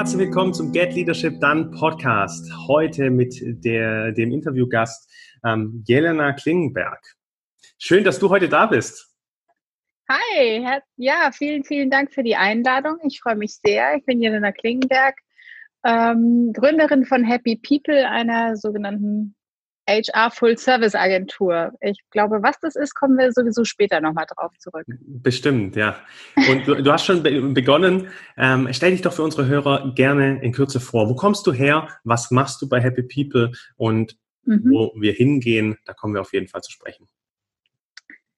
herzlich willkommen zum Get Leadership Done Podcast. Heute mit der, dem Interviewgast ähm, Jelena Klingenberg. Schön, dass du heute da bist. Hi, ja, vielen, vielen Dank für die Einladung. Ich freue mich sehr. Ich bin Jelena Klingenberg, ähm, Gründerin von Happy People, einer sogenannten HR Full Service Agentur. Ich glaube, was das ist, kommen wir sowieso später nochmal drauf zurück. Bestimmt, ja. Und du, du hast schon be begonnen. Ähm, stell dich doch für unsere Hörer gerne in Kürze vor. Wo kommst du her? Was machst du bei Happy People? Und mhm. wo wir hingehen, da kommen wir auf jeden Fall zu sprechen.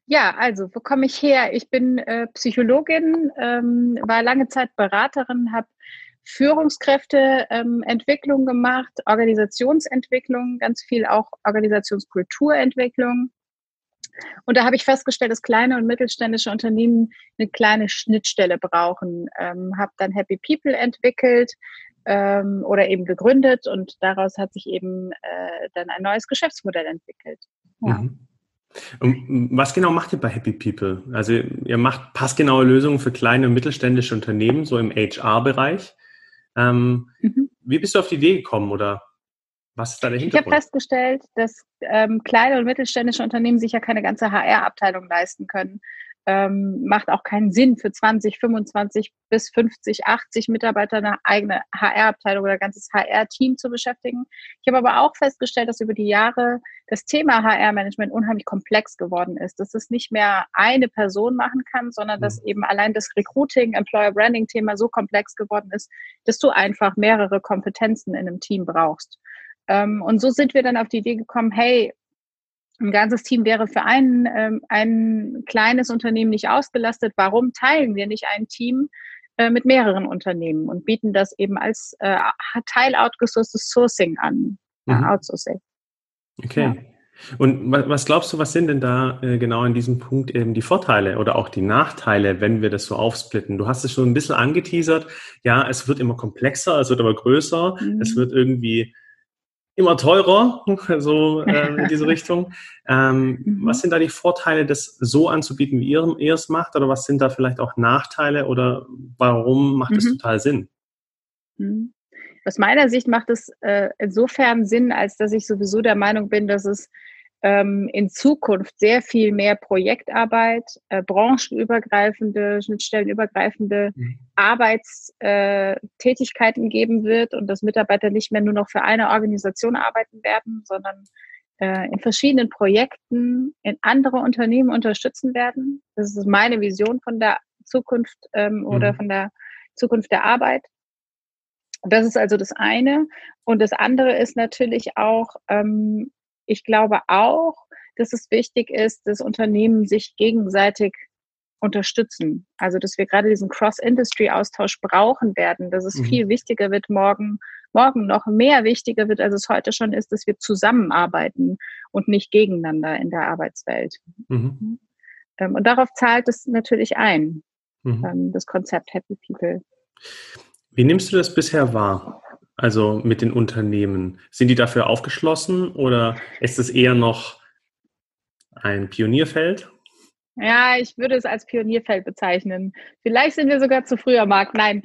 Ja, also, wo komme ich her? Ich bin äh, Psychologin, ähm, war lange Zeit Beraterin, habe Führungskräfteentwicklung ähm, gemacht, Organisationsentwicklung, ganz viel auch Organisationskulturentwicklung. Und da habe ich festgestellt, dass kleine und mittelständische Unternehmen eine kleine Schnittstelle brauchen. Ähm, habe dann Happy People entwickelt ähm, oder eben gegründet und daraus hat sich eben äh, dann ein neues Geschäftsmodell entwickelt. Ja. Mhm. Was genau macht ihr bei Happy People? Also ihr macht passgenaue Lösungen für kleine und mittelständische Unternehmen, so im HR-Bereich. Ähm, mhm. Wie bist du auf die Idee gekommen oder was ist da der Hintergrund? Ich habe festgestellt, dass ähm, kleine und mittelständische Unternehmen sich ja keine ganze HR-Abteilung leisten können ähm, macht auch keinen Sinn für 20, 25 bis 50, 80 Mitarbeiter eine eigene HR-Abteilung oder ein ganzes HR-Team zu beschäftigen. Ich habe aber auch festgestellt, dass über die Jahre das Thema HR-Management unheimlich komplex geworden ist, dass es nicht mehr eine Person machen kann, sondern dass mhm. eben allein das Recruiting, Employer Branding-Thema so komplex geworden ist, dass du einfach mehrere Kompetenzen in einem Team brauchst. Ähm, und so sind wir dann auf die Idee gekommen, hey, ein ganzes Team wäre für ein, ähm, ein kleines Unternehmen nicht ausgelastet. Warum teilen wir nicht ein Team äh, mit mehreren Unternehmen und bieten das eben als äh, Teil outgesourcedes Sourcing an? Mhm. Outsourcing. Okay. Ja. Und was glaubst du, was sind denn da äh, genau in diesem Punkt eben die Vorteile oder auch die Nachteile, wenn wir das so aufsplitten? Du hast es schon ein bisschen angeteasert. Ja, es wird immer komplexer, es wird aber größer, mhm. es wird irgendwie immer teurer, so äh, in diese Richtung. Ähm, mhm. Was sind da die Vorteile, das so anzubieten, wie ihr, ihr, es macht? Oder was sind da vielleicht auch Nachteile? Oder warum macht es mhm. total Sinn? Mhm. Aus meiner Sicht macht es äh, insofern Sinn, als dass ich sowieso der Meinung bin, dass es ähm, in Zukunft sehr viel mehr Projektarbeit, äh, branchenübergreifende, schnittstellenübergreifende mhm. Arbeitstätigkeiten äh, geben wird und dass Mitarbeiter nicht mehr nur noch für eine Organisation arbeiten werden, sondern äh, in verschiedenen Projekten in andere Unternehmen unterstützen werden. Das ist meine Vision von der Zukunft ähm, oder mhm. von der Zukunft der Arbeit. Das ist also das eine. Und das andere ist natürlich auch, ähm, ich glaube auch, dass es wichtig ist, dass Unternehmen sich gegenseitig unterstützen. Also, dass wir gerade diesen Cross-Industry-Austausch brauchen werden, dass es mhm. viel wichtiger wird morgen, morgen noch mehr wichtiger wird, als es heute schon ist, dass wir zusammenarbeiten und nicht gegeneinander in der Arbeitswelt. Mhm. Ähm, und darauf zahlt es natürlich ein, mhm. Ähm, das Konzept Happy People. Wie nimmst du das bisher wahr? Also mit den Unternehmen. Sind die dafür aufgeschlossen oder ist es eher noch ein Pionierfeld? Ja, ich würde es als Pionierfeld bezeichnen. Vielleicht sind wir sogar zu früh am Markt. Nein.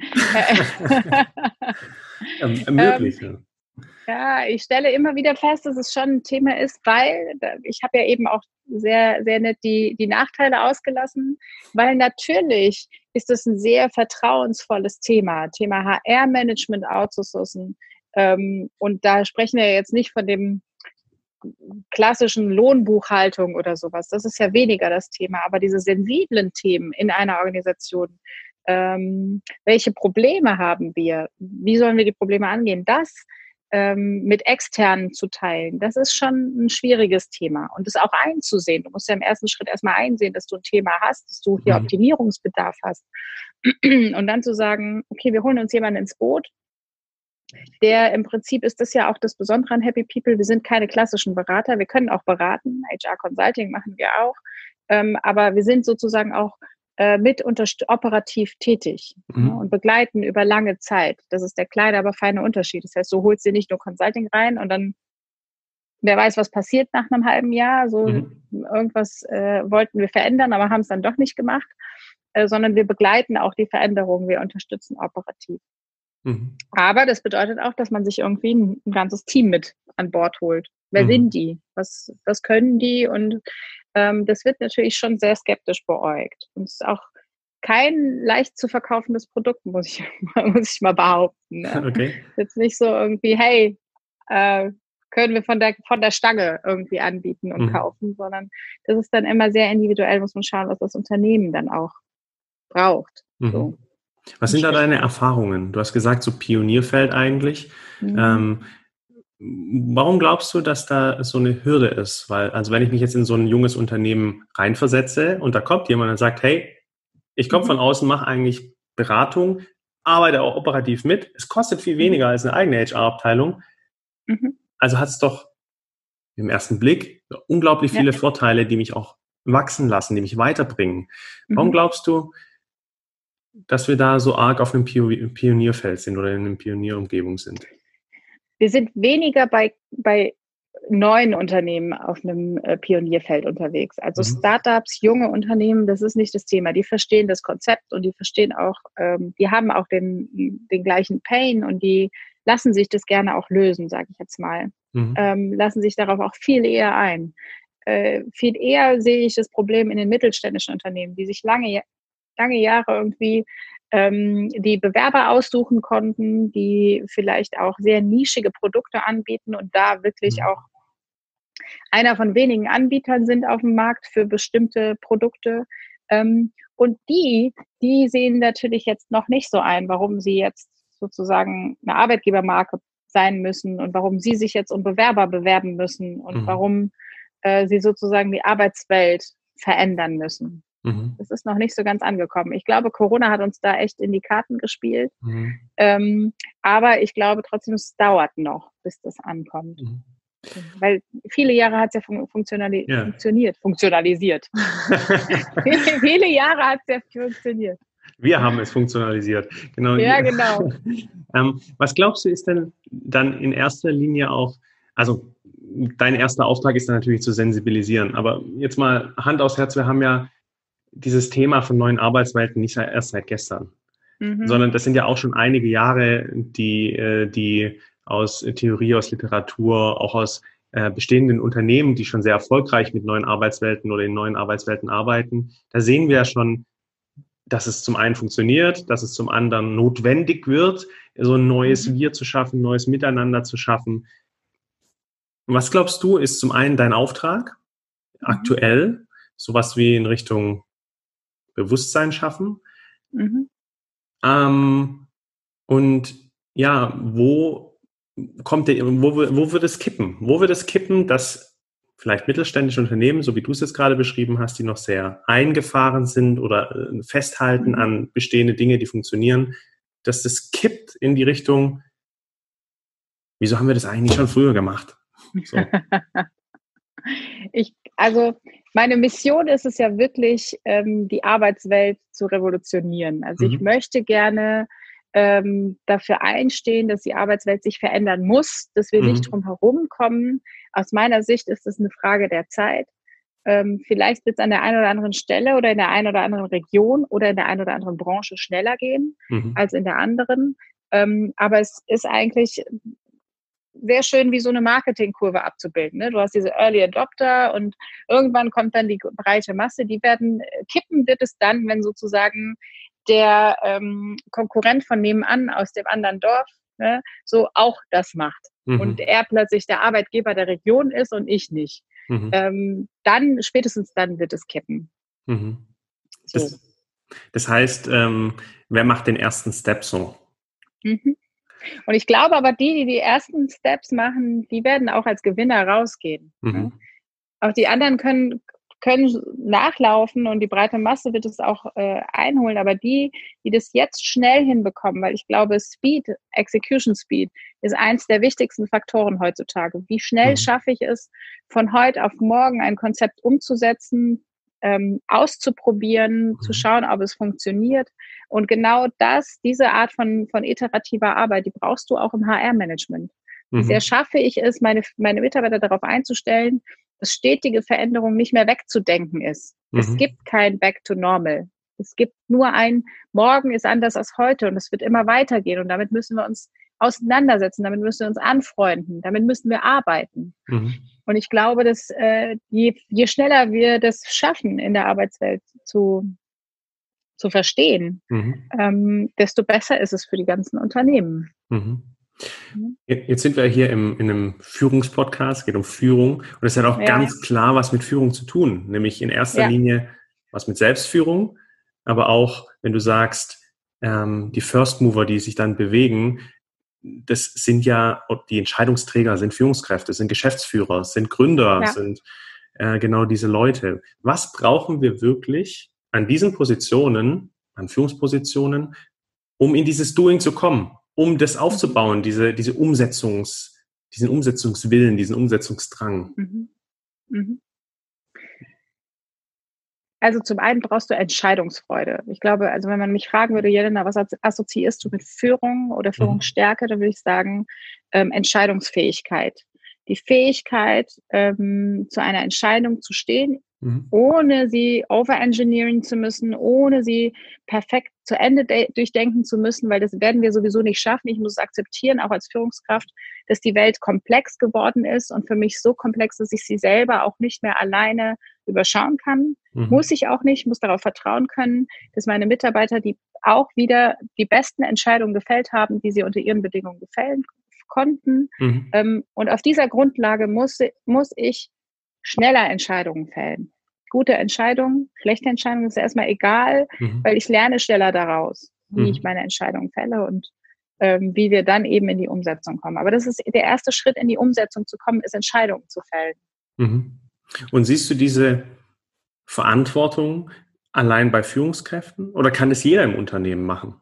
ähm, möglich, ähm, ja. ich stelle immer wieder fest, dass es schon ein Thema ist, weil ich habe ja eben auch sehr, sehr nett die, die Nachteile ausgelassen, weil natürlich ist es ein sehr vertrauensvolles Thema, Thema HR-Management outsourcen. Ähm, und da sprechen wir jetzt nicht von dem klassischen Lohnbuchhaltung oder sowas. Das ist ja weniger das Thema, aber diese sensiblen Themen in einer Organisation, ähm, welche Probleme haben wir? Wie sollen wir die Probleme angehen? Das ähm, mit externen zu teilen, das ist schon ein schwieriges Thema. Und das auch einzusehen. Du musst ja im ersten Schritt erstmal einsehen, dass du ein Thema hast, dass du hier mhm. Optimierungsbedarf hast. Und dann zu sagen, okay, wir holen uns jemanden ins Boot, der im Prinzip ist das ja auch das Besondere an Happy People. Wir sind keine klassischen Berater. Wir können auch beraten. HR Consulting machen wir auch. Ähm, aber wir sind sozusagen auch äh, mit operativ tätig mhm. ja, und begleiten über lange Zeit. Das ist der kleine, aber feine Unterschied. Das heißt, du holst dir nicht nur Consulting rein und dann wer weiß, was passiert nach einem halben Jahr. So mhm. irgendwas äh, wollten wir verändern, aber haben es dann doch nicht gemacht, äh, sondern wir begleiten auch die Veränderungen, wir unterstützen operativ. Mhm. Aber das bedeutet auch, dass man sich irgendwie ein, ein ganzes Team mit an Bord holt. Wer mhm. sind die? Was, was können die? Und ähm, das wird natürlich schon sehr skeptisch beäugt. Und es ist auch kein leicht zu verkaufendes Produkt, muss ich, muss ich mal behaupten. Ne? Okay. Jetzt nicht so irgendwie, hey, äh, können wir von der, von der Stange irgendwie anbieten und mhm. kaufen, sondern das ist dann immer sehr individuell, muss man schauen, was das Unternehmen dann auch braucht. Mhm. So. Was sind da deine Erfahrungen? Du hast gesagt, so Pionierfeld eigentlich. Mhm. Ähm, warum glaubst du, dass da so eine Hürde ist? Weil, also wenn ich mich jetzt in so ein junges Unternehmen reinversetze und da kommt jemand und sagt, hey, ich komme mhm. von außen, mache eigentlich Beratung, arbeite auch operativ mit. Es kostet viel mhm. weniger als eine eigene HR-Abteilung. Mhm. Also hat es doch im ersten Blick unglaublich viele ja. Vorteile, die mich auch wachsen lassen, die mich weiterbringen. Warum mhm. glaubst du, dass wir da so arg auf einem Pionierfeld sind oder in einer Pionierumgebung sind? Wir sind weniger bei, bei neuen Unternehmen auf einem äh, Pionierfeld unterwegs. Also mhm. Startups, junge Unternehmen, das ist nicht das Thema. Die verstehen das Konzept und die verstehen auch, ähm, die haben auch den, den gleichen Pain und die lassen sich das gerne auch lösen, sage ich jetzt mal. Mhm. Ähm, lassen sich darauf auch viel eher ein. Äh, viel eher sehe ich das Problem in den mittelständischen Unternehmen, die sich lange, lange Jahre irgendwie ähm, die Bewerber aussuchen konnten, die vielleicht auch sehr nischige Produkte anbieten und da wirklich mhm. auch einer von wenigen Anbietern sind auf dem Markt für bestimmte Produkte. Ähm, und die, die sehen natürlich jetzt noch nicht so ein, warum sie jetzt sozusagen eine Arbeitgebermarke sein müssen und warum sie sich jetzt um Bewerber bewerben müssen und mhm. warum äh, sie sozusagen die Arbeitswelt verändern müssen. Mhm. Das ist noch nicht so ganz angekommen. Ich glaube, Corona hat uns da echt in die Karten gespielt. Mhm. Ähm, aber ich glaube trotzdem, es dauert noch, bis das ankommt. Mhm. Weil viele Jahre hat es ja, fun funktionali ja. funktioniert, funktionalisiert. viele, Jahre hat es ja funktioniert. Wir haben es funktionalisiert. Genau. Ja, genau. ähm, was glaubst du, ist denn dann in erster Linie auch, also dein erster Auftrag ist dann natürlich zu sensibilisieren, aber jetzt mal Hand aufs Herz, wir haben ja dieses Thema von neuen Arbeitswelten nicht erst seit gestern, mhm. sondern das sind ja auch schon einige Jahre, die, äh, die aus Theorie, aus Literatur, auch aus äh, bestehenden Unternehmen, die schon sehr erfolgreich mit neuen Arbeitswelten oder in neuen Arbeitswelten arbeiten. Da sehen wir ja schon, dass es zum einen funktioniert, dass es zum anderen notwendig wird, so ein neues mhm. Wir zu schaffen, neues Miteinander zu schaffen. Was glaubst du, ist zum einen dein Auftrag mhm. aktuell, sowas wie in Richtung Bewusstsein schaffen? Mhm. Ähm, und ja, wo kommt der, wo, wo wird es kippen? Wo wird es kippen, dass vielleicht mittelständische Unternehmen, so wie du es jetzt gerade beschrieben hast, die noch sehr eingefahren sind oder äh, festhalten mhm. an bestehende Dinge, die funktionieren, dass das kippt in die Richtung, wieso haben wir das eigentlich schon früher gemacht? So. ich, also meine Mission ist es ja wirklich, ähm, die Arbeitswelt zu revolutionieren. Also mhm. ich möchte gerne ähm, dafür einstehen, dass die Arbeitswelt sich verändern muss, dass wir mhm. nicht drum herum kommen. Aus meiner Sicht ist es eine Frage der Zeit. Ähm, vielleicht wird es an der einen oder anderen Stelle oder in der einen oder anderen Region oder in der einen oder anderen Branche schneller gehen mhm. als in der anderen. Ähm, aber es ist eigentlich sehr schön, wie so eine Marketingkurve abzubilden. Ne? Du hast diese Early Adopter und irgendwann kommt dann die breite Masse. Die werden äh, kippen, wird es dann, wenn sozusagen der ähm, Konkurrent von nebenan aus dem anderen Dorf ne, so auch das macht. Mhm. Und er plötzlich der Arbeitgeber der Region ist und ich nicht. Mhm. Ähm, dann, spätestens dann wird es kippen. Mhm. So. Das, das, heißt, ähm, wer macht den ersten Step so? Mhm. Und ich glaube aber, die, die die ersten Steps machen, die werden auch als Gewinner rausgehen. Mhm. Ne? Auch die anderen können, können nachlaufen und die breite Masse wird es auch äh, einholen. Aber die, die das jetzt schnell hinbekommen, weil ich glaube, Speed, Execution Speed ist eins der wichtigsten Faktoren heutzutage. Wie schnell mhm. schaffe ich es, von heute auf morgen ein Konzept umzusetzen, ähm, auszuprobieren, mhm. zu schauen, ob es funktioniert. Und genau das, diese Art von, von iterativer Arbeit, die brauchst du auch im HR-Management. Wie sehr mhm. schaffe ich es, meine, meine Mitarbeiter darauf einzustellen, dass stetige Veränderung nicht mehr wegzudenken ist. Mhm. Es gibt kein Back to Normal. Es gibt nur ein Morgen ist anders als heute und es wird immer weitergehen und damit müssen wir uns auseinandersetzen, damit müssen wir uns anfreunden, damit müssen wir arbeiten. Mhm. Und ich glaube, dass äh, je, je schneller wir das schaffen, in der Arbeitswelt zu, zu verstehen, mhm. ähm, desto besser ist es für die ganzen Unternehmen. Mhm. mhm. Jetzt sind wir hier im, in einem Führungspodcast, geht um Führung. Und es hat auch ja. ganz klar was mit Führung zu tun, nämlich in erster ja. Linie was mit Selbstführung, aber auch, wenn du sagst, ähm, die First Mover, die sich dann bewegen, das sind ja die Entscheidungsträger, sind Führungskräfte, sind Geschäftsführer, sind Gründer, ja. sind äh, genau diese Leute. Was brauchen wir wirklich an diesen Positionen, an Führungspositionen, um in dieses Doing zu kommen, um das aufzubauen, diese, diese Umsetzungs, diesen Umsetzungswillen, diesen Umsetzungsdrang? Mhm. Mhm. Also zum einen brauchst du Entscheidungsfreude. Ich glaube, also wenn man mich fragen würde, Jelena, was assoziierst du mit Führung oder mhm. Führungsstärke, dann würde ich sagen, ähm, Entscheidungsfähigkeit. Die Fähigkeit, ähm, zu einer Entscheidung zu stehen, mhm. ohne sie overengineering zu müssen, ohne sie perfekt zu Ende durchdenken zu müssen, weil das werden wir sowieso nicht schaffen. Ich muss es akzeptieren, auch als Führungskraft, dass die Welt komplex geworden ist und für mich so komplex, dass ich sie selber auch nicht mehr alleine überschauen kann. Mhm. Muss ich auch nicht, muss darauf vertrauen können, dass meine Mitarbeiter, die auch wieder die besten Entscheidungen gefällt haben, die sie unter ihren Bedingungen gefällen konnten. Mhm. Ähm, und auf dieser Grundlage muss, muss ich schneller Entscheidungen fällen. Gute Entscheidungen, schlechte Entscheidungen ist erstmal egal, mhm. weil ich lerne schneller daraus, wie mhm. ich meine Entscheidungen fälle und ähm, wie wir dann eben in die Umsetzung kommen. Aber das ist der erste Schritt, in die Umsetzung zu kommen, ist Entscheidungen zu fällen. Mhm. Und siehst du diese Verantwortung allein bei Führungskräften oder kann es jeder im Unternehmen machen?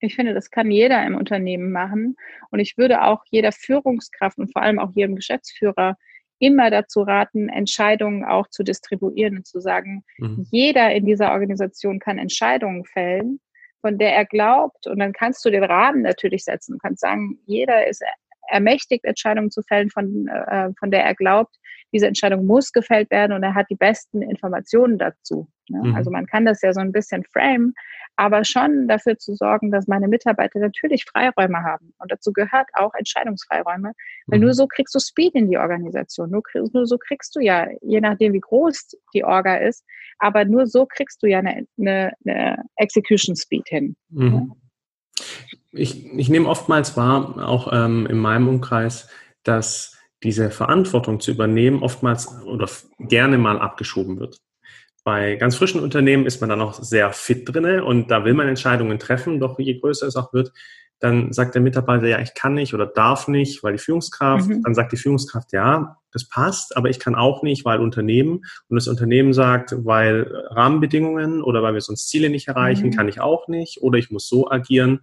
Ich finde, das kann jeder im Unternehmen machen. Und ich würde auch jeder Führungskraft und vor allem auch jedem Geschäftsführer immer dazu raten, Entscheidungen auch zu distribuieren und zu sagen, mhm. jeder in dieser Organisation kann Entscheidungen fällen, von der er glaubt. Und dann kannst du den Rahmen natürlich setzen. Du kannst sagen, jeder ist ermächtigt, Entscheidungen zu fällen, von, äh, von der er glaubt, diese Entscheidung muss gefällt werden und er hat die besten Informationen dazu. Ne? Mhm. Also man kann das ja so ein bisschen frame, aber schon dafür zu sorgen, dass meine Mitarbeiter natürlich Freiräume haben. Und dazu gehört auch Entscheidungsfreiräume, weil mhm. nur so kriegst du Speed in die Organisation. Nur, nur, so kriegst du ja, je nachdem wie groß die Orga ist, aber nur so kriegst du ja eine, eine, eine Execution Speed hin. Mhm. Ne? Ich, ich nehme oftmals wahr, auch ähm, in meinem Umkreis, dass diese Verantwortung zu übernehmen oftmals oder gerne mal abgeschoben wird. Bei ganz frischen Unternehmen ist man dann noch sehr fit drinne und da will man Entscheidungen treffen, doch je größer es auch wird, dann sagt der Mitarbeiter, ja, ich kann nicht oder darf nicht, weil die Führungskraft, mhm. dann sagt die Führungskraft, ja, das passt, aber ich kann auch nicht, weil Unternehmen und das Unternehmen sagt, weil Rahmenbedingungen oder weil wir sonst Ziele nicht erreichen, mhm. kann ich auch nicht oder ich muss so agieren.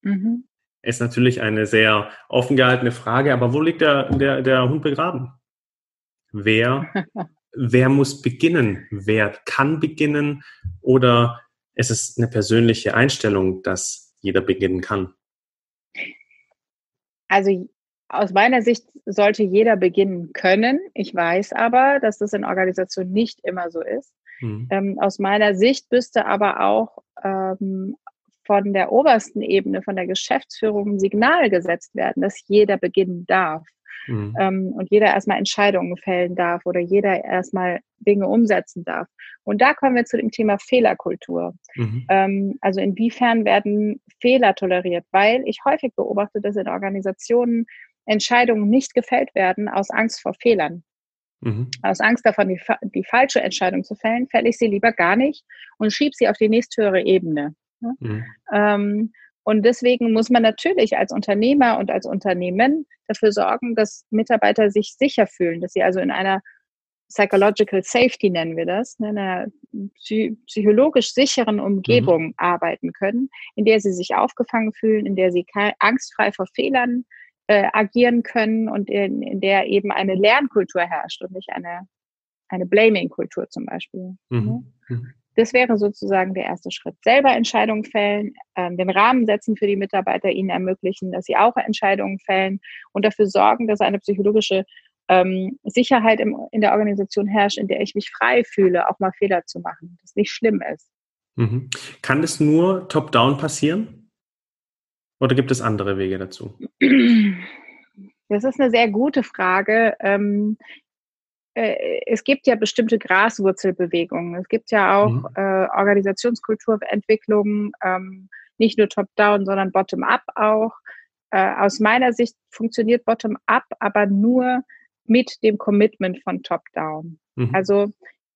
Mhm. Ist natürlich eine sehr offen gehaltene Frage, aber wo liegt der, der, der Hund begraben? Wer, wer muss beginnen? Wer kann beginnen? Oder ist es eine persönliche Einstellung, dass jeder beginnen kann? Also aus meiner Sicht sollte jeder beginnen können. Ich weiß aber, dass das in Organisationen nicht immer so ist. Mhm. Ähm, aus meiner Sicht müsste aber auch ähm, von der obersten Ebene, von der Geschäftsführung ein Signal gesetzt werden, dass jeder beginnen darf. Mhm. Ähm, und jeder erstmal Entscheidungen fällen darf oder jeder erstmal Dinge umsetzen darf. Und da kommen wir zu dem Thema Fehlerkultur. Mhm. Ähm, also inwiefern werden Fehler toleriert? Weil ich häufig beobachte, dass in Organisationen Entscheidungen nicht gefällt werden aus Angst vor Fehlern. Mhm. Aus Angst davon, die, die falsche Entscheidung zu fällen, fälle ich sie lieber gar nicht und schiebe sie auf die nächsthöhere Ebene. Ne? Mhm. Ähm, und deswegen muss man natürlich als Unternehmer und als Unternehmen dafür sorgen, dass Mitarbeiter sich sicher fühlen, dass sie also in einer Psychological Safety nennen wir das, ne, in einer psychologisch sicheren Umgebung mhm. arbeiten können, in der sie sich aufgefangen fühlen, in der sie angstfrei vor Fehlern äh, agieren können und in, in der eben eine Lernkultur herrscht und nicht eine, eine Blaming-Kultur zum Beispiel. Mhm. Ne? Mhm. Das wäre sozusagen der erste Schritt. Selber Entscheidungen fällen, ähm, den Rahmen setzen für die Mitarbeiter, ihnen ermöglichen, dass sie auch Entscheidungen fällen und dafür sorgen, dass eine psychologische ähm, Sicherheit im, in der Organisation herrscht, in der ich mich frei fühle, auch mal Fehler zu machen, das nicht schlimm ist. Mhm. Kann das nur top-down passieren? Oder gibt es andere Wege dazu? Das ist eine sehr gute Frage. Ähm, äh, es gibt ja bestimmte Graswurzelbewegungen. Es gibt ja auch mhm. äh, Organisationskulturentwicklungen, ähm, nicht nur top-down, sondern bottom-up auch. Äh, aus meiner Sicht funktioniert bottom-up aber nur mit dem Commitment von top-down. Mhm. Also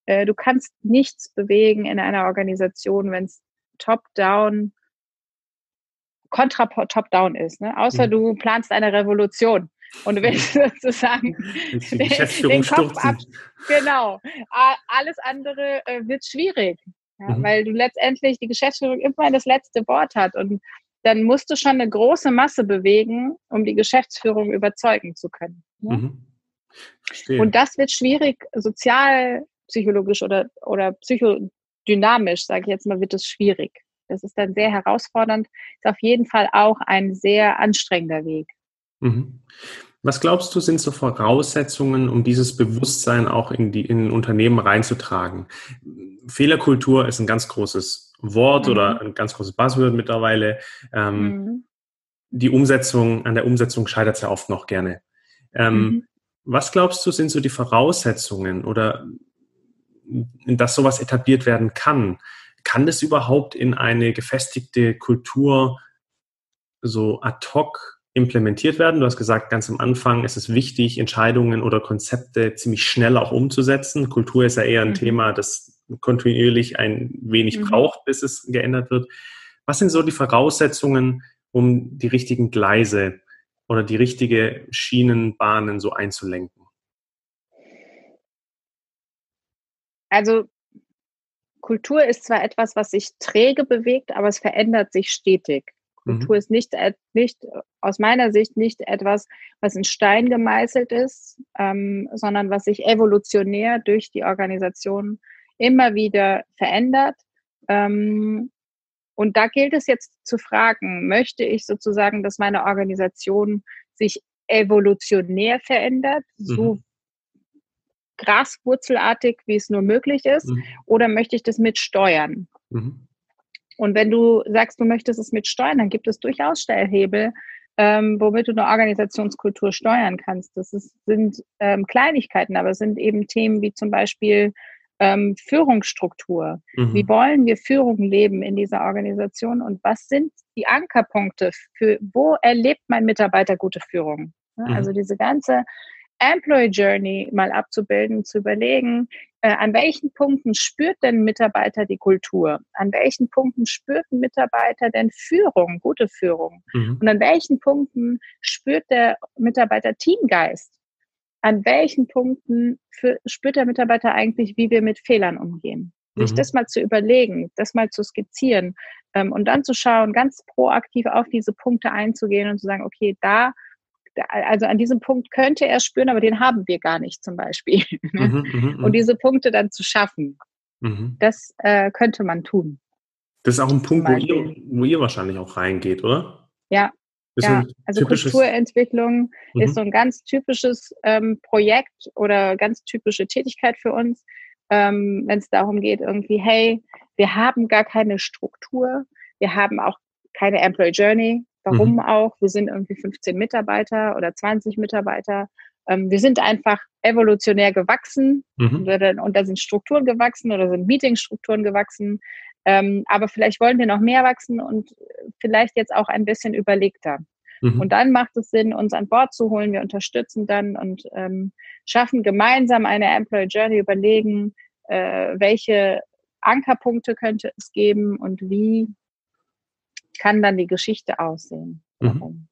äh, du kannst nichts bewegen in einer Organisation, wenn es top-down kontra top-down ist, ne? außer mhm. du planst eine Revolution und du willst sozusagen die Geschäftsführung den Kopf ab. Genau. Alles andere äh, wird schwierig, ja, mhm. weil du letztendlich die Geschäftsführung immer das letzte Wort hat und dann musst du schon eine große Masse bewegen, um die Geschäftsführung überzeugen zu können. Ne? Mhm. Und das wird schwierig, sozialpsychologisch oder, oder psychodynamisch, sage ich jetzt mal, wird es schwierig. Das ist dann sehr herausfordernd, ist auf jeden Fall auch ein sehr anstrengender Weg. Mhm. Was glaubst du, sind so Voraussetzungen, um dieses Bewusstsein auch in die in Unternehmen reinzutragen? Fehlerkultur ist ein ganz großes Wort mhm. oder ein ganz großes Buzzword mittlerweile. Ähm, mhm. Die Umsetzung, an der Umsetzung scheitert es ja oft noch gerne. Ähm, mhm. Was glaubst du, sind so die Voraussetzungen oder dass sowas etabliert werden kann? Kann das überhaupt in eine gefestigte Kultur so ad hoc implementiert werden. Du hast gesagt, ganz am Anfang ist es wichtig, Entscheidungen oder Konzepte ziemlich schnell auch umzusetzen. Kultur ist ja eher ein mhm. Thema, das kontinuierlich ein wenig mhm. braucht, bis es geändert wird. Was sind so die Voraussetzungen, um die richtigen Gleise oder die richtige Schienenbahnen so einzulenken? Also Kultur ist zwar etwas, was sich träge bewegt, aber es verändert sich stetig. Kultur mhm. ist nicht, nicht, aus meiner Sicht nicht etwas, was in Stein gemeißelt ist, ähm, sondern was sich evolutionär durch die Organisation immer wieder verändert. Ähm, und da gilt es jetzt zu fragen, möchte ich sozusagen, dass meine Organisation sich evolutionär verändert, mhm. so graswurzelartig, wie es nur möglich ist, mhm. oder möchte ich das mitsteuern? Mhm. Und wenn du sagst, du möchtest es mit steuern, dann gibt es durchaus Stellhebel, ähm, womit du eine Organisationskultur steuern kannst. Das ist, sind ähm, Kleinigkeiten, aber es sind eben Themen wie zum Beispiel ähm, Führungsstruktur. Mhm. Wie wollen wir Führung leben in dieser Organisation und was sind die Ankerpunkte für, wo erlebt mein Mitarbeiter gute Führung? Ja, mhm. Also diese ganze Employee Journey mal abzubilden, zu überlegen, äh, an welchen Punkten spürt denn Mitarbeiter die Kultur? An welchen Punkten spürt ein Mitarbeiter denn Führung, gute Führung? Mhm. Und an welchen Punkten spürt der Mitarbeiter Teamgeist? An welchen Punkten für, spürt der Mitarbeiter eigentlich, wie wir mit Fehlern umgehen? Mhm. Sich das mal zu überlegen, das mal zu skizzieren ähm, und dann zu schauen, ganz proaktiv auf diese Punkte einzugehen und zu sagen, okay, da also an diesem Punkt könnte er spüren, aber den haben wir gar nicht zum Beispiel. Mhm, mhm, mhm, und diese Punkte dann zu schaffen, mhm. das äh, könnte man tun. Das ist auch ein Punkt, wo ihr, wo ihr wahrscheinlich auch reingeht, oder? Ja. ja. Also Kulturentwicklung ist mhm. so ein ganz typisches ähm, Projekt oder ganz typische Tätigkeit für uns, ähm, wenn es darum geht, irgendwie, hey, wir haben gar keine Struktur, wir haben auch keine Employee Journey, Warum mhm. auch? Wir sind irgendwie 15 Mitarbeiter oder 20 Mitarbeiter. Ähm, wir sind einfach evolutionär gewachsen mhm. und da sind Strukturen gewachsen oder sind Meetingstrukturen gewachsen. Ähm, aber vielleicht wollen wir noch mehr wachsen und vielleicht jetzt auch ein bisschen überlegter. Mhm. Und dann macht es Sinn, uns an Bord zu holen. Wir unterstützen dann und ähm, schaffen gemeinsam eine Employee Journey, überlegen, äh, welche Ankerpunkte könnte es geben und wie kann dann die Geschichte aussehen. Mhm.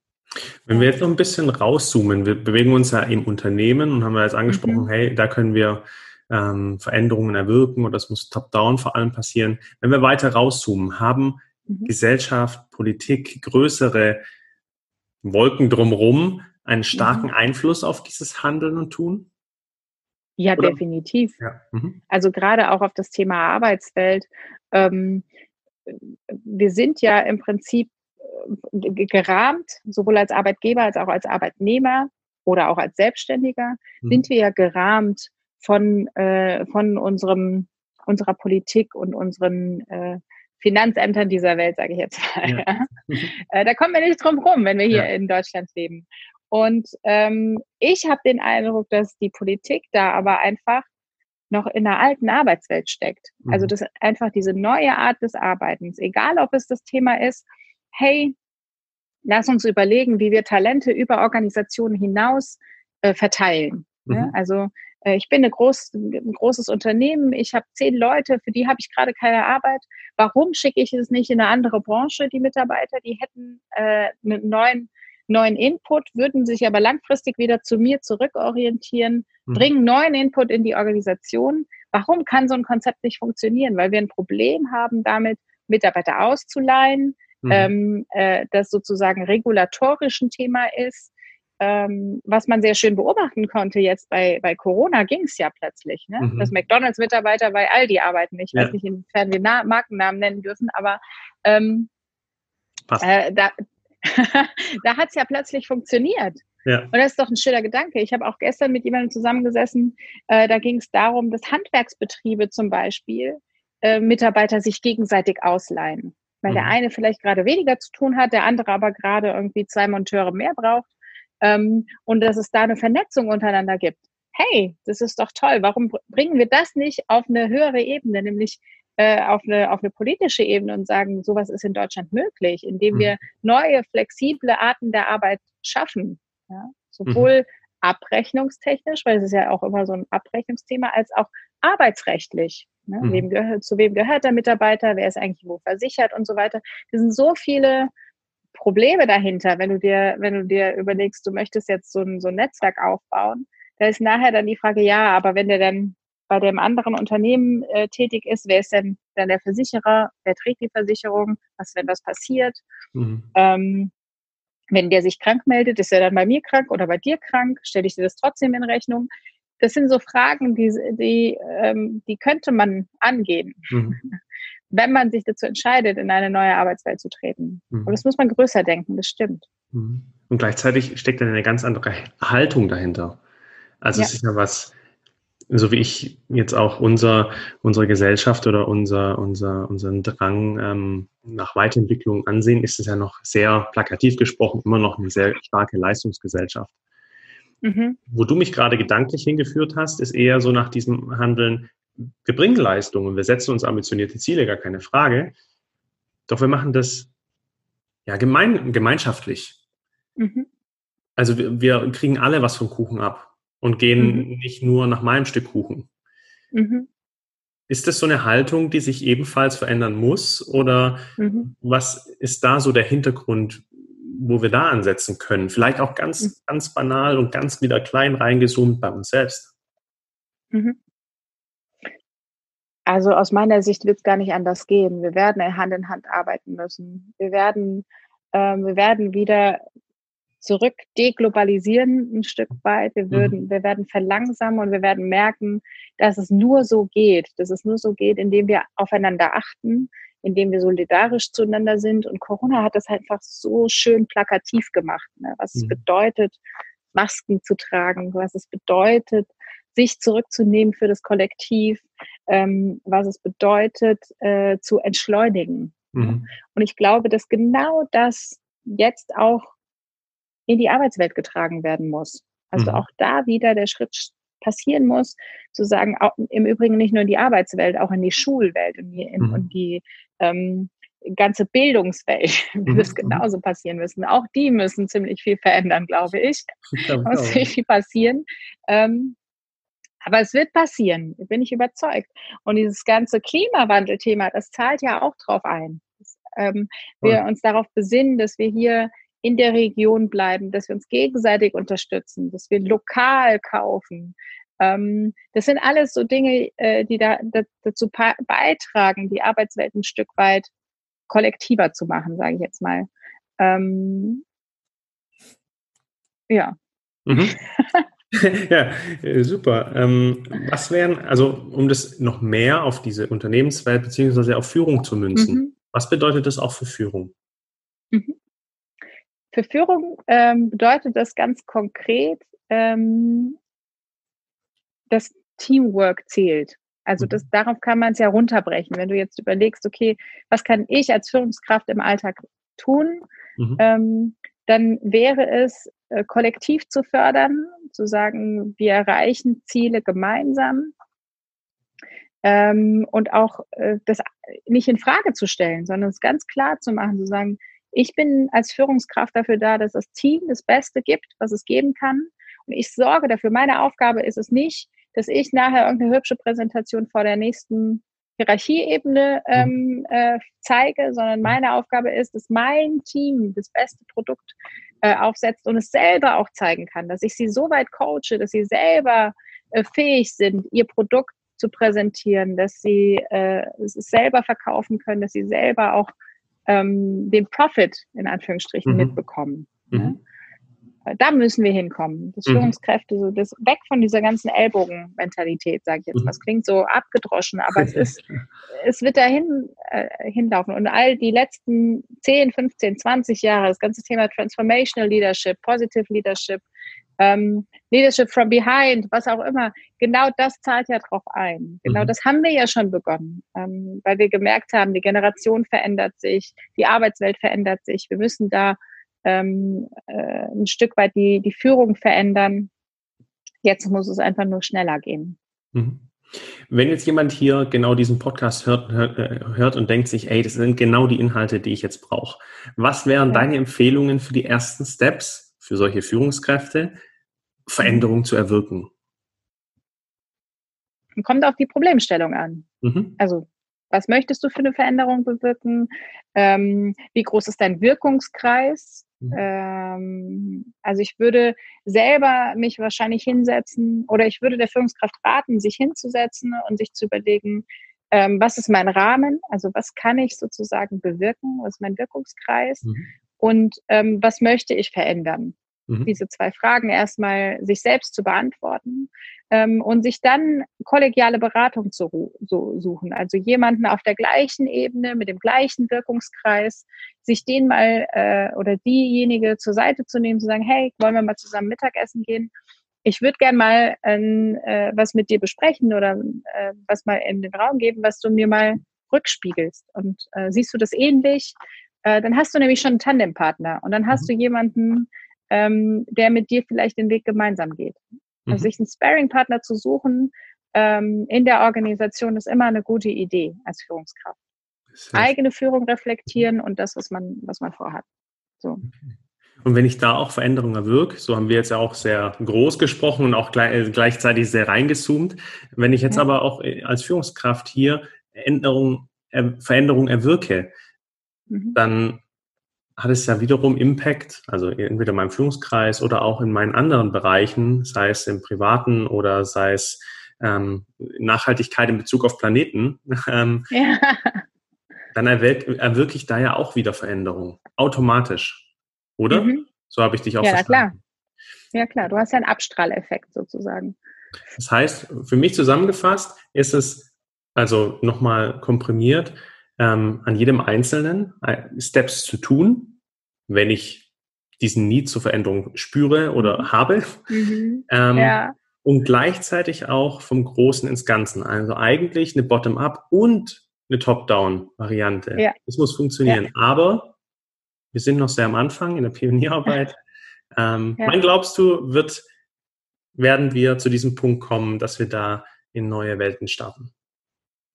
Wenn wir jetzt noch ein bisschen rauszoomen, wir bewegen uns ja im Unternehmen und haben ja jetzt angesprochen, mhm. hey, da können wir ähm, Veränderungen erwirken und das muss top-down vor allem passieren. Wenn wir weiter rauszoomen, haben mhm. Gesellschaft, Politik, größere Wolken drumherum einen starken mhm. Einfluss auf dieses Handeln und Tun? Ja, Oder? definitiv. Ja. Mhm. Also gerade auch auf das Thema Arbeitswelt. Ähm, wir sind ja im Prinzip äh, gerahmt, sowohl als Arbeitgeber als auch als Arbeitnehmer, oder auch als Selbstständiger, mhm. sind wir ja gerahmt von, äh, von unserem, unserer Politik und unseren äh, Finanzämtern dieser Welt, sage ich jetzt mal. Ja. äh, da kommen wir nicht drum rum, wenn wir hier ja. in Deutschland leben. Und ähm, ich habe den Eindruck, dass die Politik da aber einfach noch in der alten Arbeitswelt steckt. Also mhm. Also das einfach diese neue Art des Arbeitens, egal ob es das Thema ist, hey, lass uns überlegen, wie wir Talente über Organisationen hinaus äh, verteilen. Mhm. Ja? Also äh, ich bin groß, ein großes Unternehmen, ich habe zehn Leute, für die habe ich gerade keine Arbeit. Warum schicke ich es nicht in eine andere Branche, die Mitarbeiter? Die hätten äh, einen neuen, neuen Input, würden sich aber langfristig wieder zu mir zurückorientieren, mhm. bringen neuen Input in die Organisation. Warum kann so ein Konzept nicht funktionieren? Weil wir ein Problem haben damit, Mitarbeiter auszuleihen, mhm. ähm, äh, das sozusagen regulatorisch ein Thema ist ähm, was man sehr schön beobachten konnte jetzt bei, bei Corona, ging es ja plötzlich, ne? Mhm. dass McDonalds-Mitarbeiter bei Aldi arbeiten. Ich ja. weiß nicht, inwiefern wir Na Markennamen nennen dürfen, aber ähm, äh, da, da hat es ja plötzlich funktioniert. Ja. Und das ist doch ein schöner Gedanke. Ich habe auch gestern mit jemandem zusammengesessen, äh, da ging es darum, dass Handwerksbetriebe zum Beispiel äh, Mitarbeiter sich gegenseitig ausleihen. Weil mhm. der eine vielleicht gerade weniger zu tun hat, der andere aber gerade irgendwie zwei Monteure mehr braucht ähm, und dass es da eine Vernetzung untereinander gibt. Hey, das ist doch toll. Warum bringen wir das nicht auf eine höhere Ebene, nämlich äh, auf, eine, auf eine politische Ebene und sagen, sowas ist in Deutschland möglich, indem mhm. wir neue, flexible Arten der Arbeit schaffen. Ja? Sowohl mhm. abrechnungstechnisch, weil es ist ja auch immer so ein Abrechnungsthema, als auch arbeitsrechtlich. Ne? Mhm. Wem gehört, zu wem gehört der Mitarbeiter, wer ist eigentlich wo versichert und so weiter. Das sind so viele Probleme dahinter, wenn du dir, wenn du dir überlegst, du möchtest jetzt so ein, so ein Netzwerk aufbauen, da ist nachher dann die Frage, ja, aber wenn der dann bei dem anderen Unternehmen äh, tätig ist, wer ist denn dann der Versicherer, wer trägt die Versicherung, was, wenn was passiert? Mhm. Ähm, wenn der sich krank meldet, ist er dann bei mir krank oder bei dir krank? Stelle ich dir das trotzdem in Rechnung? Das sind so Fragen, die, die, ähm, die könnte man angehen. Mhm. wenn man sich dazu entscheidet, in eine neue Arbeitswelt zu treten. Mhm. Aber das muss man größer denken, das stimmt. Mhm. Und gleichzeitig steckt dann eine ganz andere Haltung dahinter. Also ja. es ist ja was, so wie ich jetzt auch unser, unsere Gesellschaft oder unser, unser, unseren Drang ähm, nach Weiterentwicklung ansehen, ist es ja noch sehr plakativ gesprochen, immer noch eine sehr starke Leistungsgesellschaft. Mhm. Wo du mich gerade gedanklich hingeführt hast, ist eher so nach diesem Handeln, wir bringen Leistungen, wir setzen uns ambitionierte Ziele, gar keine Frage. Doch wir machen das ja gemein, gemeinschaftlich. Mhm. Also wir, wir, kriegen alle was vom Kuchen ab und gehen mhm. nicht nur nach meinem Stück Kuchen. Mhm. Ist das so eine Haltung, die sich ebenfalls verändern muss? Oder mhm. was ist da so der Hintergrund, wo wir da ansetzen können? Vielleicht auch ganz, mhm. ganz banal und ganz wieder klein reingezoomt bei uns selbst. Mhm. Also aus meiner Sicht wird es gar nicht anders gehen. Wir werden Hand in Hand arbeiten müssen. Wir werden, ähm, wir werden wieder zurück deglobalisieren ein Stück weit. Wir, mhm. würden, mhm. wir werden verlangsamen und wir werden merken, dass es nur so geht, dass es nur so geht, indem wir aufeinander achten, indem wir solidarisch zueinander sind. Und Corona hat das einfach so schön plakativ gemacht, ne? was mhm. es bedeutet, Masken zu tragen, was es bedeutet, sich zurückzunehmen für das Kollektiv, ähm, was es bedeutet, äh, zu entschleunigen. Mhm. Und ich glaube, dass genau das jetzt auch in die Arbeitswelt getragen werden muss. Also mhm. auch da wieder der Schritt passieren muss, zu sagen, auch, im Übrigen nicht nur in die Arbeitswelt, auch in die Schulwelt und die, in, mhm. und die ähm, ganze Bildungswelt wird mhm. es genauso passieren müssen. Auch die müssen ziemlich viel verändern, glaube ich. Da muss ziemlich viel passieren. Ähm, aber es wird passieren, bin ich überzeugt. Und dieses ganze Klimawandelthema, das zahlt ja auch drauf ein. Dass, ähm, wir uns darauf besinnen, dass wir hier in der Region bleiben, dass wir uns gegenseitig unterstützen, dass wir lokal kaufen. Ähm, das sind alles so Dinge, äh, die da, da, dazu beitragen, die Arbeitswelt ein Stück weit kollektiver zu machen, sage ich jetzt mal. Ähm, ja. Mhm. ja, äh, super. Ähm, was wären, also um das noch mehr auf diese Unternehmenswelt beziehungsweise auf Führung zu münzen, mhm. was bedeutet das auch für Führung? Mhm. Für Führung ähm, bedeutet das ganz konkret, ähm, das Teamwork zählt. Also das, mhm. darauf kann man es ja runterbrechen. Wenn du jetzt überlegst, okay, was kann ich als Führungskraft im Alltag tun, mhm. ähm, dann wäre es, äh, kollektiv zu fördern, zu sagen, wir erreichen Ziele gemeinsam ähm, und auch äh, das nicht in Frage zu stellen, sondern es ganz klar zu machen, zu sagen, ich bin als Führungskraft dafür da, dass das Team das Beste gibt, was es geben kann. Und ich sorge dafür. Meine Aufgabe ist es nicht, dass ich nachher irgendeine hübsche Präsentation vor der nächsten Hierarchieebene mhm. ähm, äh, zeige, sondern meine Aufgabe ist, dass mein Team das beste Produkt äh, aufsetzt und es selber auch zeigen kann, dass ich sie so weit coache, dass sie selber äh, fähig sind, ihr Produkt zu präsentieren, dass sie äh, es selber verkaufen können, dass sie selber auch ähm, den Profit in Anführungsstrichen mhm. mitbekommen. Mhm. Ne? Da müssen wir hinkommen. Das mhm. Führungskräfte, so das weg von dieser ganzen Ellbogenmentalität, sage ich jetzt. Mhm. Das klingt so abgedroschen, aber es ist, es wird dahin äh, hinlaufen. Und all die letzten 10, 15, 20 Jahre, das ganze Thema Transformational Leadership, Positive Leadership, ähm, Leadership from Behind, was auch immer, genau das zahlt ja drauf ein. Genau mhm. das haben wir ja schon begonnen, ähm, weil wir gemerkt haben, die Generation verändert sich, die Arbeitswelt verändert sich. Wir müssen da ähm, äh, ein Stück weit die, die Führung verändern. Jetzt muss es einfach nur schneller gehen. Mhm. Wenn jetzt jemand hier genau diesen Podcast hört, hört, äh, hört, und denkt sich, ey, das sind genau die Inhalte, die ich jetzt brauche. Was wären ja. deine Empfehlungen für die ersten Steps für solche Führungskräfte, Veränderungen zu erwirken? Kommt auf die Problemstellung an. Mhm. Also was möchtest du für eine Veränderung bewirken? Ähm, wie groß ist dein Wirkungskreis? Mhm. Ähm, also ich würde selber mich wahrscheinlich hinsetzen oder ich würde der Führungskraft raten, sich hinzusetzen und sich zu überlegen, ähm, was ist mein Rahmen? Also was kann ich sozusagen bewirken? Was ist mein Wirkungskreis? Mhm. Und ähm, was möchte ich verändern? Mhm. Diese zwei Fragen erstmal sich selbst zu beantworten ähm, und sich dann kollegiale Beratung zu so suchen. Also jemanden auf der gleichen Ebene mit dem gleichen Wirkungskreis, sich den mal äh, oder diejenige zur Seite zu nehmen, zu sagen, hey, wollen wir mal zusammen Mittagessen gehen? Ich würde gern mal äh, was mit dir besprechen oder äh, was mal in den Raum geben, was du mir mal rückspiegelst. Und äh, siehst du das ähnlich? Äh, dann hast du nämlich schon einen Tandempartner und dann hast mhm. du jemanden, ähm, der mit dir vielleicht den Weg gemeinsam geht. Also mhm. sich einen Sparing-Partner zu suchen ähm, in der Organisation ist immer eine gute Idee als Führungskraft. Eigene Führung reflektieren und das, was man, was man vorhat. So. Und wenn ich da auch Veränderungen erwirke, so haben wir jetzt ja auch sehr groß gesprochen und auch äh, gleichzeitig sehr reingezoomt. Wenn ich jetzt ja. aber auch äh, als Führungskraft hier Änderung, äh, Veränderungen erwirke, mhm. dann hat es ja wiederum Impact, also entweder in meinem Führungskreis oder auch in meinen anderen Bereichen, sei es im privaten oder sei es ähm, Nachhaltigkeit in Bezug auf Planeten, ähm, ja. dann erwirke ich da ja auch wieder Veränderungen, automatisch, oder? Mhm. So habe ich dich auch ja, verstanden. Ja, klar. Ja, klar, du hast ja einen Abstrahleffekt sozusagen. Das heißt, für mich zusammengefasst ist es, also nochmal komprimiert, ähm, an jedem Einzelnen äh, Steps zu tun, wenn ich diesen Need zur Veränderung spüre oder mhm. habe. Mhm. Ähm, ja. Und gleichzeitig auch vom Großen ins Ganzen. Also eigentlich eine Bottom-up und eine Top-down-Variante. Ja. Das muss funktionieren. Ja. Aber wir sind noch sehr am Anfang in der Pionierarbeit. ähm, ja. Wann glaubst du, wird, werden wir zu diesem Punkt kommen, dass wir da in neue Welten starten?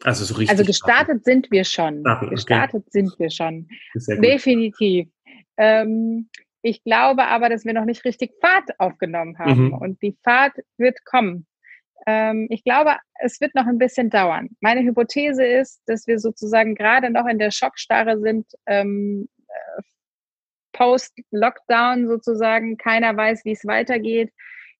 Also so richtig. Also gestartet starten. sind wir schon. Starten, gestartet okay. sind wir schon. Definitiv. Ähm, ich glaube aber, dass wir noch nicht richtig Fahrt aufgenommen haben. Mhm. Und die Fahrt wird kommen. Ähm, ich glaube, es wird noch ein bisschen dauern. Meine Hypothese ist, dass wir sozusagen gerade noch in der Schockstarre sind, ähm, äh, Post-Lockdown sozusagen. Keiner weiß, wie es weitergeht.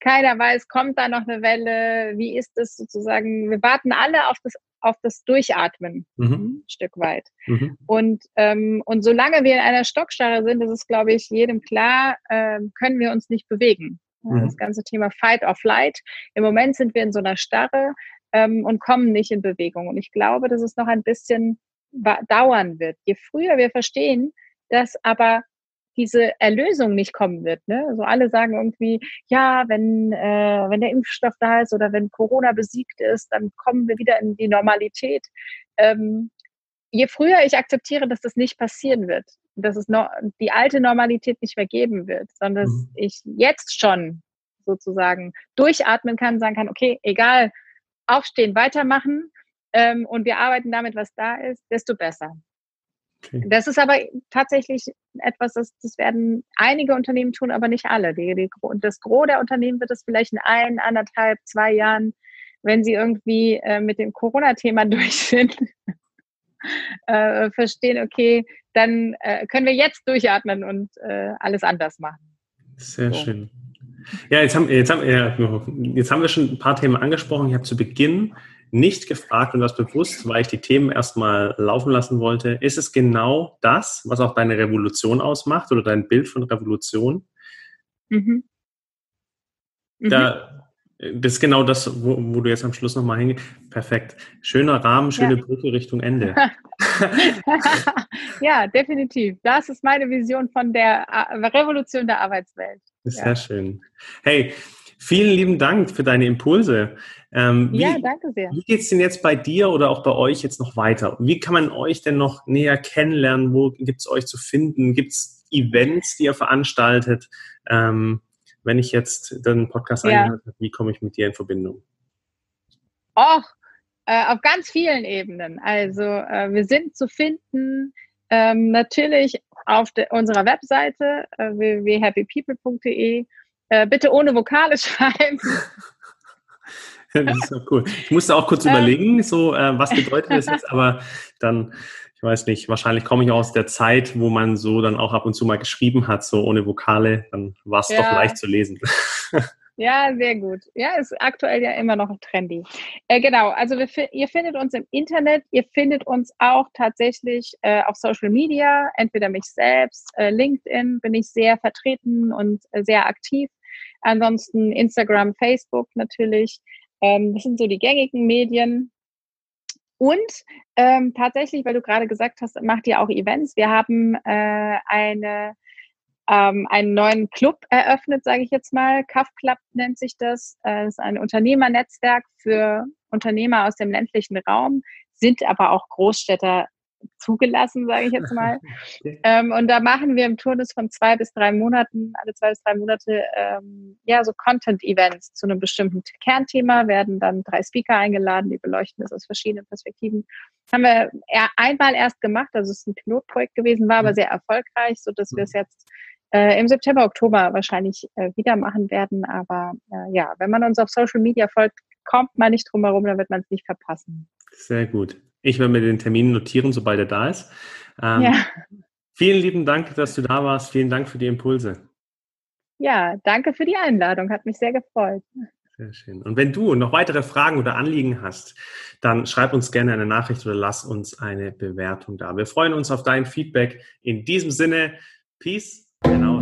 Keiner weiß, kommt da noch eine Welle? Wie ist es sozusagen? Wir warten alle auf das auf das Durchatmen mhm. ein Stück weit. Mhm. Und, ähm, und solange wir in einer Stockstarre sind, das ist, glaube ich, jedem klar, äh, können wir uns nicht bewegen. Mhm. Das ganze Thema Fight or Flight. Im Moment sind wir in so einer Starre ähm, und kommen nicht in Bewegung. Und ich glaube, dass es noch ein bisschen dauern wird. Je früher wir verstehen, dass aber diese Erlösung nicht kommen wird. Ne? Also alle sagen irgendwie, ja, wenn, äh, wenn der Impfstoff da ist oder wenn Corona besiegt ist, dann kommen wir wieder in die Normalität. Ähm, je früher ich akzeptiere, dass das nicht passieren wird, dass es no die alte Normalität nicht mehr geben wird, sondern dass mhm. ich jetzt schon sozusagen durchatmen kann, sagen kann, okay, egal, aufstehen, weitermachen ähm, und wir arbeiten damit, was da ist, desto besser. Okay. Das ist aber tatsächlich etwas, das, das werden einige Unternehmen tun, aber nicht alle. Die, die, das Gros der Unternehmen wird es vielleicht in ein, anderthalb, zwei Jahren, wenn sie irgendwie äh, mit dem Corona-Thema durch sind, äh, verstehen, okay, dann äh, können wir jetzt durchatmen und äh, alles anders machen. Sehr so. schön. Ja, jetzt haben, jetzt, haben, jetzt haben wir schon ein paar Themen angesprochen. Ich habe zu Beginn nicht gefragt und das bewusst, weil ich die Themen erstmal laufen lassen wollte. Ist es genau das, was auch deine Revolution ausmacht oder dein Bild von Revolution? Mhm. Mhm. Da, das ist genau das, wo, wo du jetzt am Schluss nochmal hingehst. Perfekt. Schöner Rahmen, schöne ja. Brücke Richtung Ende. ja, definitiv. Das ist meine Vision von der Revolution der Arbeitswelt. Sehr ja. schön. Hey, vielen lieben Dank für deine Impulse. Ähm, wie, ja, danke sehr. Wie geht es denn jetzt bei dir oder auch bei euch jetzt noch weiter? Wie kann man euch denn noch näher kennenlernen? Wo gibt es euch zu finden? Gibt es Events, die ihr veranstaltet? Ähm, wenn ich jetzt den Podcast ja. angehört habe, wie komme ich mit dir in Verbindung? Och, äh, auf ganz vielen Ebenen. Also äh, wir sind zu finden ähm, natürlich auf unserer Webseite äh, www.happypeople.de. Äh, bitte ohne Vokale schreiben. das ist doch cool. Ich musste auch kurz ähm. überlegen, so äh, was bedeutet das jetzt, aber dann, ich weiß nicht, wahrscheinlich komme ich aus der Zeit, wo man so dann auch ab und zu mal geschrieben hat, so ohne Vokale, dann war es ja. doch leicht zu lesen. Ja, sehr gut. Ja, ist aktuell ja immer noch trendy. Äh, genau, also wir, ihr findet uns im Internet, ihr findet uns auch tatsächlich äh, auf Social Media, entweder mich selbst, äh, LinkedIn bin ich sehr vertreten und äh, sehr aktiv. Ansonsten Instagram, Facebook natürlich. Ähm, das sind so die gängigen Medien. Und ähm, tatsächlich, weil du gerade gesagt hast, macht ihr auch Events. Wir haben äh, eine ähm, einen neuen Club eröffnet, sage ich jetzt mal. CAF Club nennt sich das. Äh, das ist ein Unternehmernetzwerk für Unternehmer aus dem ländlichen Raum, sind aber auch Großstädter zugelassen, sage ich jetzt mal. ähm, und da machen wir im Turnus von zwei bis drei Monaten, alle zwei bis drei Monate, ähm, ja, so Content-Events zu einem bestimmten Kernthema, werden dann drei Speaker eingeladen, die beleuchten das aus verschiedenen Perspektiven. Das haben wir einmal erst gemacht, also es ist ein Pilotprojekt gewesen, war aber mhm. sehr erfolgreich, so dass wir es jetzt äh, im September, Oktober wahrscheinlich äh, wieder machen werden. Aber äh, ja, wenn man uns auf Social Media folgt, kommt man nicht drum herum, dann wird man es nicht verpassen. Sehr gut. Ich werde mir den Termin notieren, sobald er da ist. Ähm, ja. Vielen lieben Dank, dass du da warst. Vielen Dank für die Impulse. Ja, danke für die Einladung. Hat mich sehr gefreut. Sehr schön. Und wenn du noch weitere Fragen oder Anliegen hast, dann schreib uns gerne eine Nachricht oder lass uns eine Bewertung da. Wir freuen uns auf dein Feedback. In diesem Sinne, Peace Genau.